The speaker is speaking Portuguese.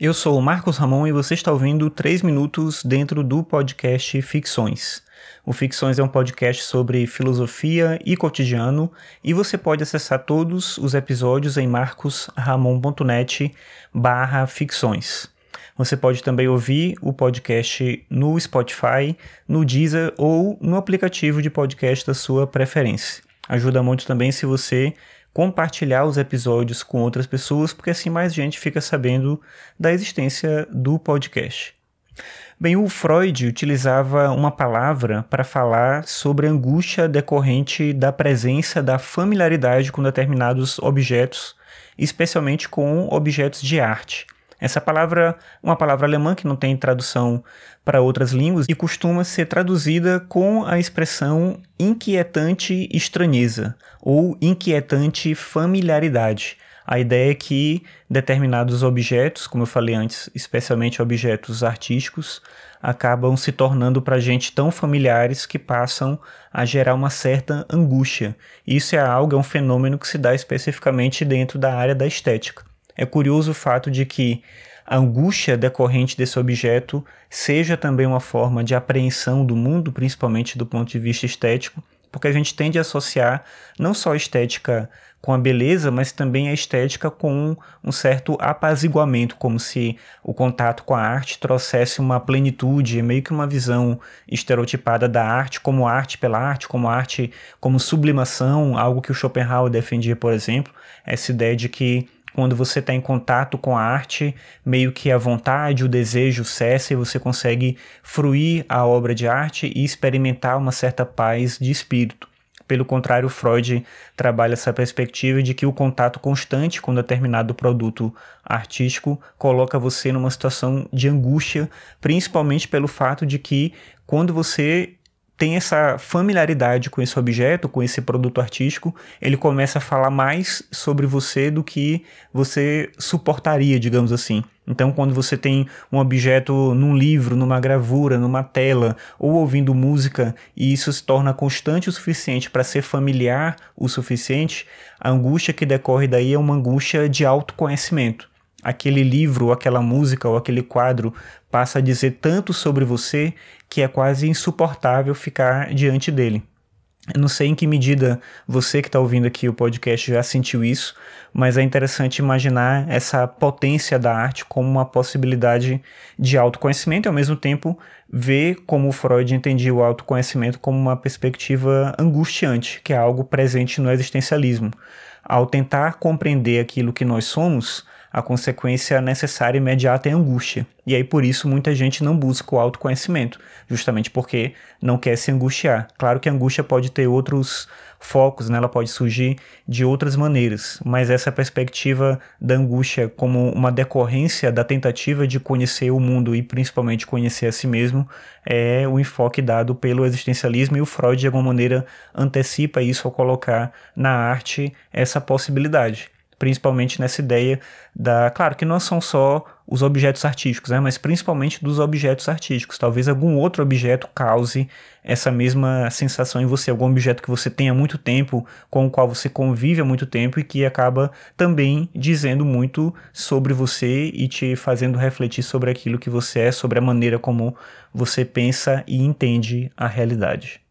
Eu sou o Marcos Ramon e você está ouvindo 3 minutos dentro do podcast Ficções. O Ficções é um podcast sobre filosofia e cotidiano e você pode acessar todos os episódios em marcosramon.net barra ficções. Você pode também ouvir o podcast no Spotify, no Deezer ou no aplicativo de podcast da sua preferência. Ajuda muito também se você compartilhar os episódios com outras pessoas, porque assim mais gente fica sabendo da existência do podcast. Bem, o Freud utilizava uma palavra para falar sobre a angústia decorrente da presença da familiaridade com determinados objetos, especialmente com objetos de arte. Essa palavra é uma palavra alemã que não tem tradução para outras línguas e costuma ser traduzida com a expressão inquietante estranheza ou inquietante familiaridade. A ideia é que determinados objetos, como eu falei antes, especialmente objetos artísticos, acabam se tornando para a gente tão familiares que passam a gerar uma certa angústia. Isso é algo, é um fenômeno que se dá especificamente dentro da área da estética. É curioso o fato de que a angústia decorrente desse objeto seja também uma forma de apreensão do mundo, principalmente do ponto de vista estético, porque a gente tende a associar não só a estética com a beleza, mas também a estética com um certo apaziguamento, como se o contato com a arte trouxesse uma plenitude, meio que uma visão estereotipada da arte como arte pela arte, como arte como sublimação, algo que o Schopenhauer defendia, por exemplo, essa ideia de que quando você está em contato com a arte, meio que a vontade, o desejo cessa e você consegue fruir a obra de arte e experimentar uma certa paz de espírito. Pelo contrário, Freud trabalha essa perspectiva de que o contato constante com determinado produto artístico coloca você numa situação de angústia, principalmente pelo fato de que quando você tem essa familiaridade com esse objeto, com esse produto artístico, ele começa a falar mais sobre você do que você suportaria, digamos assim. Então, quando você tem um objeto num livro, numa gravura, numa tela, ou ouvindo música, e isso se torna constante o suficiente para ser familiar o suficiente, a angústia que decorre daí é uma angústia de autoconhecimento aquele livro, aquela música ou aquele quadro passa a dizer tanto sobre você que é quase insuportável ficar diante dele. Eu não sei em que medida você que está ouvindo aqui o podcast já sentiu isso, mas é interessante imaginar essa potência da arte como uma possibilidade de autoconhecimento e, ao mesmo tempo, ver como Freud entendia o autoconhecimento como uma perspectiva angustiante, que é algo presente no existencialismo. Ao tentar compreender aquilo que nós somos, a consequência necessária e imediata é angústia. E aí por isso muita gente não busca o autoconhecimento, justamente porque não quer se angustiar. Claro que a angústia pode ter outros focos, né? ela pode surgir de outras maneiras, mas essa perspectiva da angústia como uma decorrência da tentativa de conhecer o mundo e principalmente conhecer a si mesmo é o enfoque dado pelo existencialismo e o Freud de alguma maneira antecipa isso ao colocar na arte essa possibilidade principalmente nessa ideia da, claro que não são só os objetos artísticos, né, mas principalmente dos objetos artísticos. Talvez algum outro objeto cause essa mesma sensação em você, algum objeto que você tem há muito tempo, com o qual você convive há muito tempo e que acaba também dizendo muito sobre você e te fazendo refletir sobre aquilo que você é, sobre a maneira como você pensa e entende a realidade.